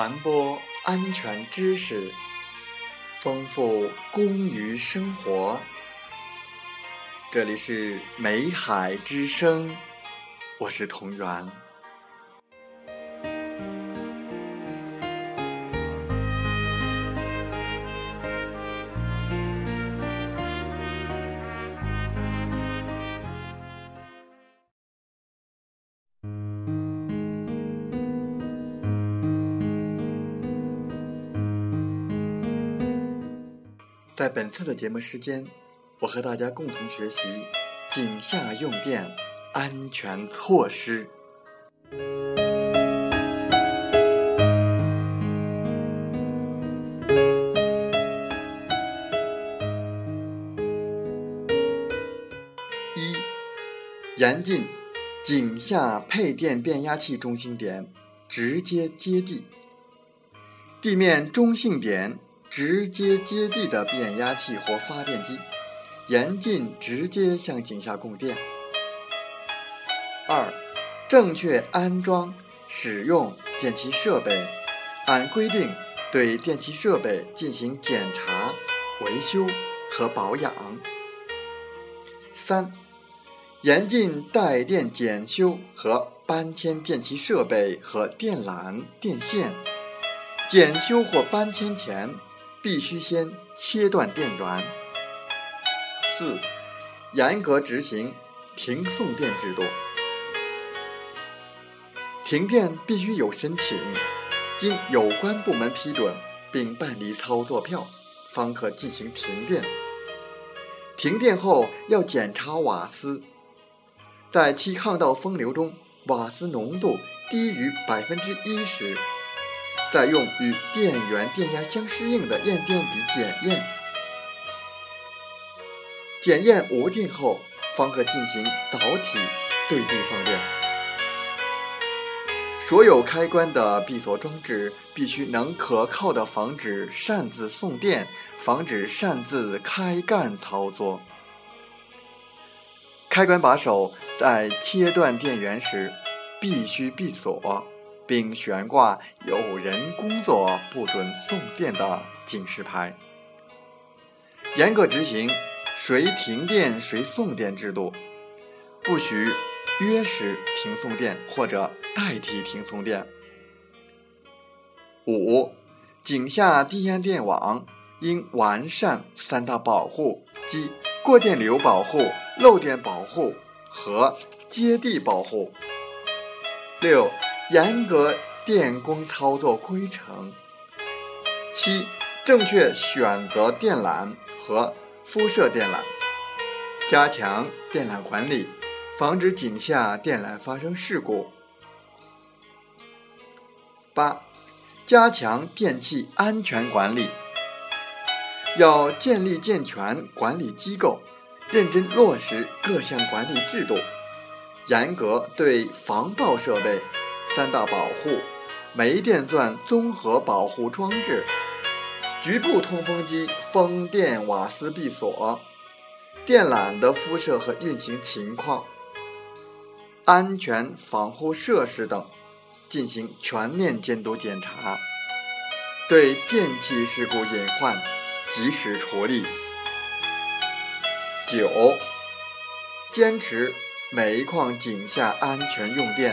传播安全知识，丰富工于生活。这里是美海之声，我是同源。在本次的节目时间，我和大家共同学习井下用电安全措施。一、严禁井下配电变压器中心点直接接地，地面中性点。直接接地的变压器或发电机，严禁直接向井下供电。二、正确安装使用电气设备，按规定对电气设备进行检查、维修和保养。三、严禁带电检修和搬迁电气设备和电缆、电线。检修或搬迁前。必须先切断电源。四、严格执行停送电制度。停电必须有申请，经有关部门批准并办理操作票，方可进行停电。停电后要检查瓦斯，在气巷道风流中，瓦斯浓度低于百分之一时。再用与电源电压相适应的验电笔检验，检验无电后，方可进行导体对地放电。所有开关的闭锁装置必须能可靠的防止擅自送电，防止擅自开干操作。开关把手在切断电源时必须闭锁。并悬挂有人工作不准送电的警示牌，严格执行谁停电谁送电制度，不许约时停送电或者代替停送电。五、井下低压电网应完善三大保护，即过电流保护、漏电保护和接地保护。六。严格电工操作规程。七、正确选择电缆和敷设电缆，加强电缆管理，防止井下电缆发生事故。八、加强电气安全管理，要建立健全管理机构，认真落实各项管理制度，严格对防爆设备。三大保护：煤电钻综合保护装置、局部通风机、风电瓦斯闭锁、电缆的敷设和运行情况、安全防护设施等，进行全面监督检查，对电气事故隐患及时处理。九、坚持煤矿井下安全用电。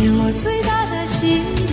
是我最大的心愿。